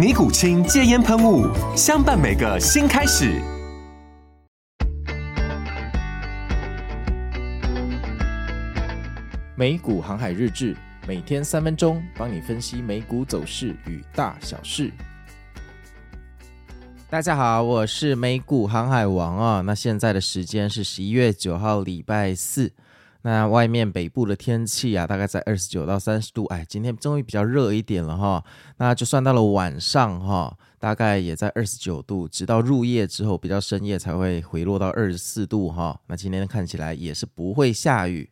尼古清戒烟喷雾，相伴每个新开始。美股航海日志，每天三分钟，帮你分析美股走势与大小事。大家好，我是美股航海王啊。那现在的时间是十一月九号，礼拜四。那外面北部的天气啊，大概在二十九到三十度，哎，今天终于比较热一点了哈。那就算到了晚上哈，大概也在二十九度，直到入夜之后，比较深夜才会回落到二十四度哈。那今天看起来也是不会下雨。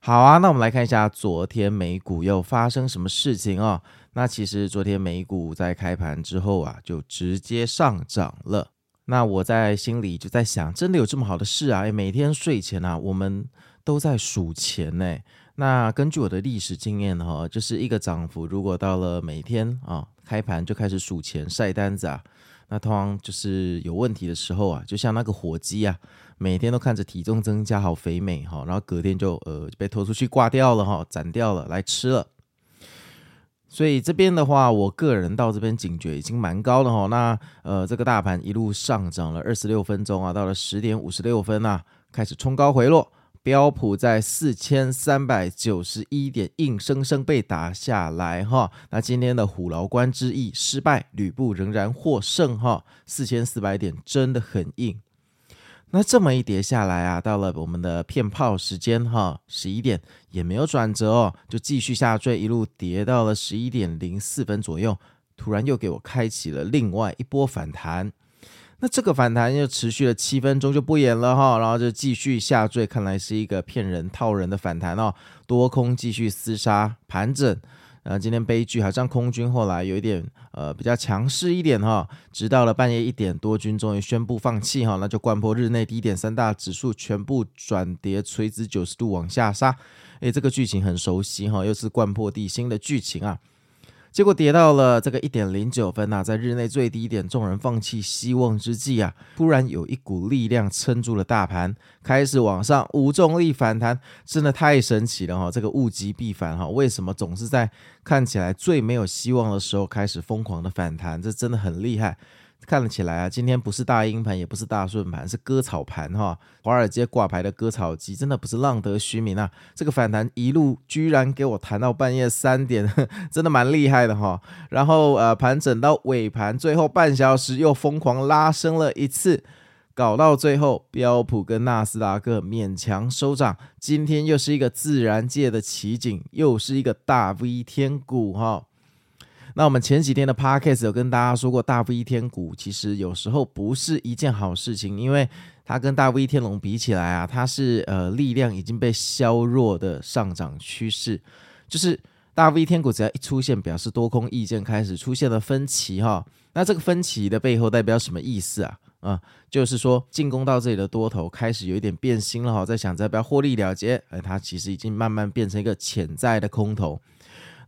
好啊，那我们来看一下昨天美股又发生什么事情啊？那其实昨天美股在开盘之后啊，就直接上涨了。那我在心里就在想，真的有这么好的事啊？诶，每天睡前啊，我们都在数钱呢。那根据我的历史经验哈，就是一个涨幅，如果到了每天啊开盘就开始数钱晒单子啊，那通常就是有问题的时候啊，就像那个火鸡啊，每天都看着体重增加，好肥美哈，然后隔天就呃被拖出去挂掉了哈，斩掉了来吃了。所以这边的话，我个人到这边警觉已经蛮高的哈。那呃，这个大盘一路上涨了二十六分钟啊，到了十点五十六分啊，开始冲高回落，标普在四千三百九十一点硬生生被打下来哈。那今天的虎牢关之役失败，吕布仍然获胜哈。四千四百点真的很硬。那这么一跌下来啊，到了我们的骗炮时间哈，十一点也没有转折哦，就继续下坠，一路跌到了十一点零四分左右，突然又给我开启了另外一波反弹。那这个反弹又持续了七分钟就不演了哈，然后就继续下坠，看来是一个骗人套人的反弹哦，多空继续厮杀盘整。啊，今天悲剧好像空军后来有一点呃比较强势一点哈，直到了半夜一点多，军终于宣布放弃哈，那就灌破日内低点，三大指数全部转跌，垂直九十度往下杀。诶，这个剧情很熟悉哈，又是灌破地心的剧情啊。结果跌到了这个一点零九分呐、啊，在日内最低点，众人放弃希望之际啊，突然有一股力量撑住了大盘，开始往上无重力反弹，真的太神奇了哈！这个物极必反哈，为什么总是在看起来最没有希望的时候开始疯狂的反弹？这真的很厉害。看得起来啊，今天不是大阴盘，也不是大顺盘，是割草盘哈。华尔街挂牌的割草机，真的不是浪得虚名啊！这个反弹一路居然给我弹到半夜三点，真的蛮厉害的哈。然后呃，盘整到尾盘，最后半小时又疯狂拉升了一次，搞到最后标普跟纳斯达克勉强收涨。今天又是一个自然界的奇景，又是一个大 V 天股哈。那我们前几天的 podcast 有跟大家说过，大 V 天股其实有时候不是一件好事情，因为它跟大 V 天龙比起来啊，它是呃力量已经被削弱的上涨趋势，就是大 V 天股只要一出现，表示多空意见开始出现了分歧哈。那这个分歧的背后代表什么意思啊？啊，就是说进攻到这里的多头开始有一点变心了哈，在想着要不要获利了结，哎，它其实已经慢慢变成一个潜在的空头。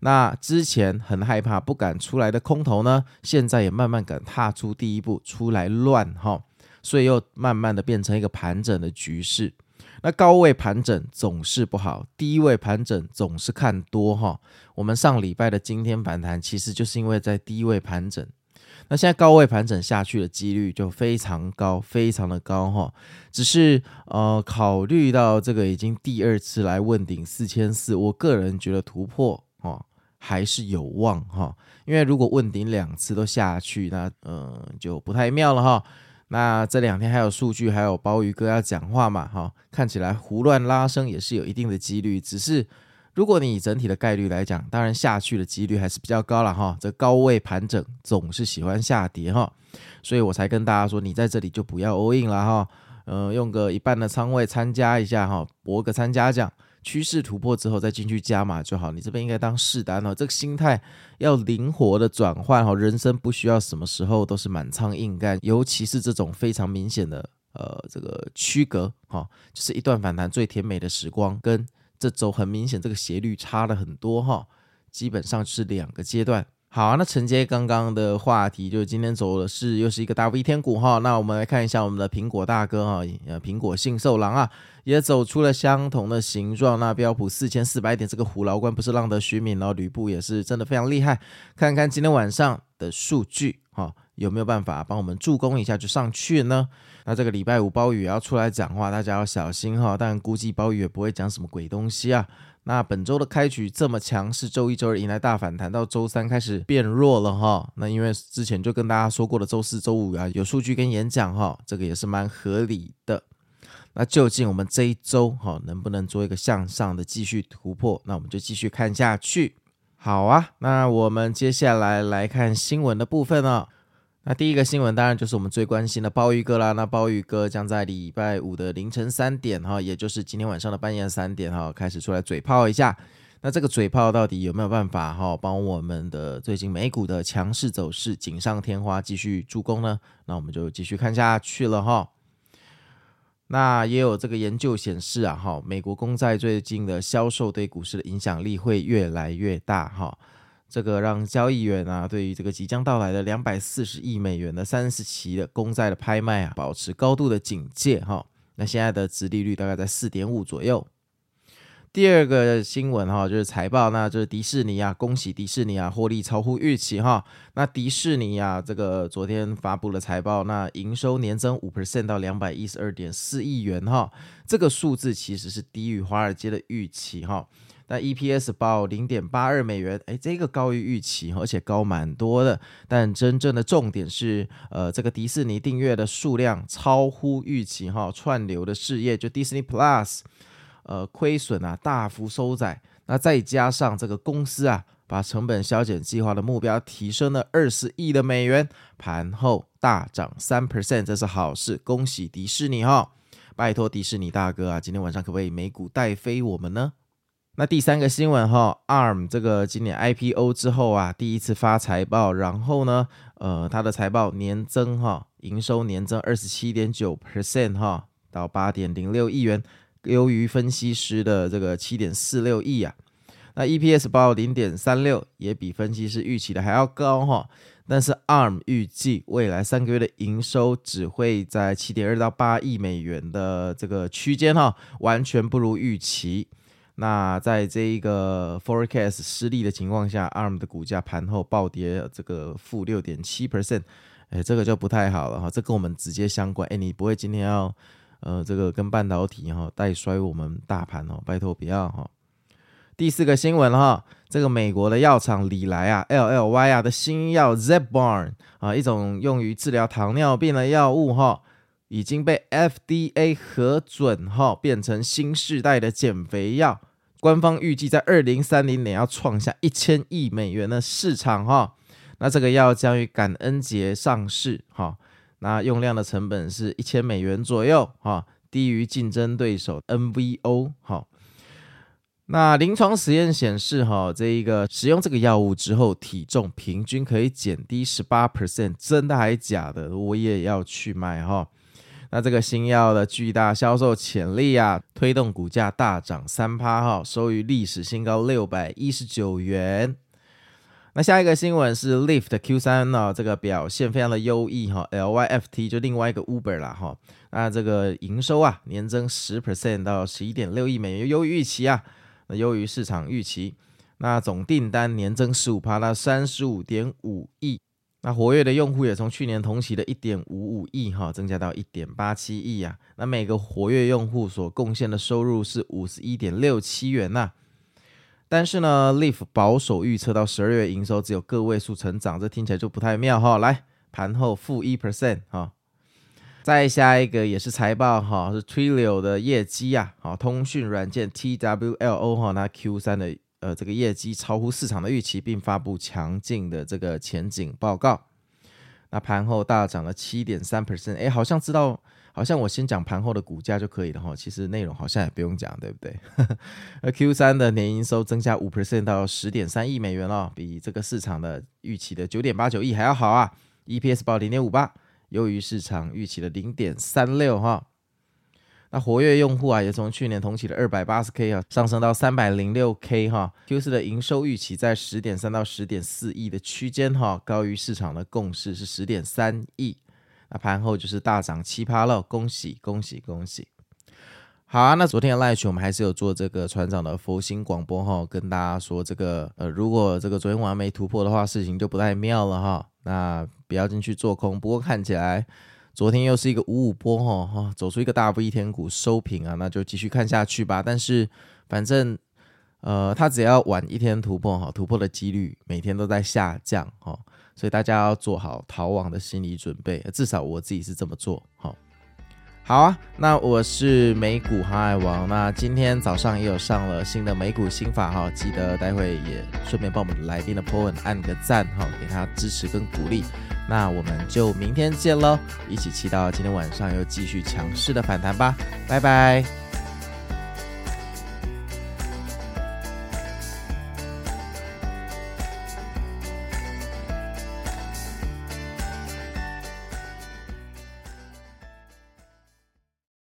那之前很害怕、不敢出来的空头呢，现在也慢慢敢踏出第一步出来乱哈，所以又慢慢的变成一个盘整的局势。那高位盘整总是不好，低位盘整总是看多哈。我们上礼拜的今天反弹，其实就是因为在低位盘整。那现在高位盘整下去的几率就非常高，非常的高哈。只是呃，考虑到这个已经第二次来问鼎四千四，我个人觉得突破。还是有望哈，因为如果问鼎两次都下去，那嗯就不太妙了哈。那这两天还有数据，还有鲍鱼哥要讲话嘛？哈，看起来胡乱拉升也是有一定的几率。只是如果你以整体的概率来讲，当然下去的几率还是比较高了哈。这高位盘整总是喜欢下跌哈，所以我才跟大家说，你在这里就不要 all in 了哈。嗯、用个一半的仓位参加一下哈，博个参加奖。趋势突破之后再进去加码就好，你这边应该当试单哦。这个心态要灵活的转换哦，人生不需要什么时候都是满仓硬干，尤其是这种非常明显的呃这个区隔哈，就是一段反弹最甜美的时光，跟这周很明显这个斜率差了很多哈，基本上是两个阶段。好啊，那承接刚刚的话题，就是今天走的是又是一个大 V 天股哈。那我们来看一下我们的苹果大哥哈，呃，苹果信受郎啊，也走出了相同的形状。那标普四千四百点这个虎牢关不是浪得虚名，然后吕布也是真的非常厉害。看看今天晚上的数据哈，有没有办法帮我们助攻一下就上去呢？那这个礼拜五包宇也要出来讲话，大家要小心哈。但估计包宇也不会讲什么鬼东西啊。那本周的开局这么强势，周一、周二迎来大反弹，到周三开始变弱了哈。那因为之前就跟大家说过的，周四、周五啊有数据跟演讲哈，这个也是蛮合理的。那究竟我们这一周哈能不能做一个向上的继续突破？那我们就继续看下去。好啊，那我们接下来来看新闻的部分哦。那第一个新闻当然就是我们最关心的鲍鱼哥啦。那鲍鱼哥将在礼拜五的凌晨三点哈，也就是今天晚上的半夜三点哈，开始出来嘴炮一下。那这个嘴炮到底有没有办法哈，帮我们的最近美股的强势走势锦上添花，继续助攻呢？那我们就继续看下去了哈。那也有这个研究显示啊哈，美国公债最近的销售对股市的影响力会越来越大哈。这个让交易员啊，对于这个即将到来的两百四十亿美元的三十期的公债的拍卖啊，保持高度的警戒哈。那现在的殖利率大概在四点五左右。第二个新闻哈，就是财报，那就是迪士尼啊，恭喜迪士尼啊，获利超乎预期哈。那迪士尼啊，这个昨天发布了财报，那营收年增五 percent 到两百一十二点四亿元哈，这个数字其实是低于华尔街的预期哈。那 EPS 报零点八二美元，诶，这个高于预期，而且高蛮多的。但真正的重点是，呃，这个迪士尼订阅的数量超乎预期，哈，串流的事业就 Disney Plus，呃，亏损啊大幅收窄。那再加上这个公司啊，把成本削减计划的目标提升了二十亿的美元，盘后大涨三 percent，这是好事，恭喜迪士尼哈！拜托迪士尼大哥啊，今天晚上可不可以美股带飞我们呢？那第三个新闻哈，ARM 这个今年 IPO 之后啊，第一次发财报，然后呢，呃，它的财报年增哈，营收年增二十七点九 percent 哈，到八点零六亿元，优于分析师的这个七点四六亿啊。那 EPS 报零点三六，也比分析师预期的还要高哈。但是 ARM 预计未来三个月的营收只会在七点二到八亿美元的这个区间哈，完全不如预期。那在这一个 forecast 失利的情况下，ARM 的股价盘后暴跌，这个负六点七 percent，哎，这个就不太好了哈。这跟我们直接相关，哎，你不会今天要呃这个跟半导体哈带衰我们大盘哦，拜托不要哈。第四个新闻哈，这个美国的药厂礼来啊，LLY 啊的新药 Zepbound 啊，一种用于治疗糖尿病的药物哈。已经被 FDA 核准哈，变成新世代的减肥药。官方预计在二零三零年要创下一千亿美元的市场哈。那这个药将于感恩节上市哈。那用量的成本是一千美元左右哈，低于竞争对手 NVO 哈。那临床实验显示哈，这一个使用这个药物之后，体重平均可以减低十八 percent，真的还假的？我也要去买哈。那这个新药的巨大销售潜力啊，推动股价大涨三趴哈，收于历史新高六百一十九元。那下一个新闻是 Lyft Q 三呢，这个表现非常的优异哈，LYFT 就另外一个 Uber 啦哈。那这个营收啊，年增十 percent 到十一点六亿美元，优于预期啊，那优于市场预期。那总订单年增十五趴到三十五点五亿。那活跃的用户也从去年同期的一点五五亿哈，增加到一点八七亿啊。那每个活跃用户所贡献的收入是五十一点六七元呐。但是呢，Leaf 保守预测到十二月营收只有个位数成长，这听起来就不太妙哈。来，盘后负一 percent 哈。再下一个也是财报哈，是 Twilio 的业绩啊，好，通讯软件 TWLO 哈，那 Q 三的呃这个业绩超乎市场的预期，并发布强劲的这个前景报告。那盘后大涨了七点三 percent，哎，好像知道，好像我先讲盘后的股价就可以了哈。其实内容好像也不用讲，对不对？那 Q 三的年营收增加五 percent 到十点三亿美元哦，比这个市场的预期的九点八九亿还要好啊。EPS 报零点五八。优于市场预期的零点三六哈，那活跃用户啊也从去年同期的二百八十 K 啊上升到三百零六 K 哈。Q 四的营收预期在十点三到十点四亿的区间哈，高于市场的共识是十点三亿。那盘后就是大涨七趴了，恭喜恭喜恭喜！好啊，那昨天的 Live 我们还是有做这个船长的佛心广播哈，跟大家说这个呃，如果这个昨天晚上没突破的话，事情就不太妙了哈。那不要进去做空，不过看起来昨天又是一个五五波哈哈，走出一个大 V 天股收平啊，那就继续看下去吧。但是反正呃，它只要晚一天突破哈，突破的几率每天都在下降哈，所以大家要做好逃亡的心理准备，至少我自己是这么做哈。好啊，那我是美股航海王，那今天早上也有上了新的美股新法哈，记得待会也顺便帮我们来宾的 po 文按个赞哈，给他支持跟鼓励。那我们就明天见喽，一起期待今天晚上又继续强势的反弹吧，拜拜。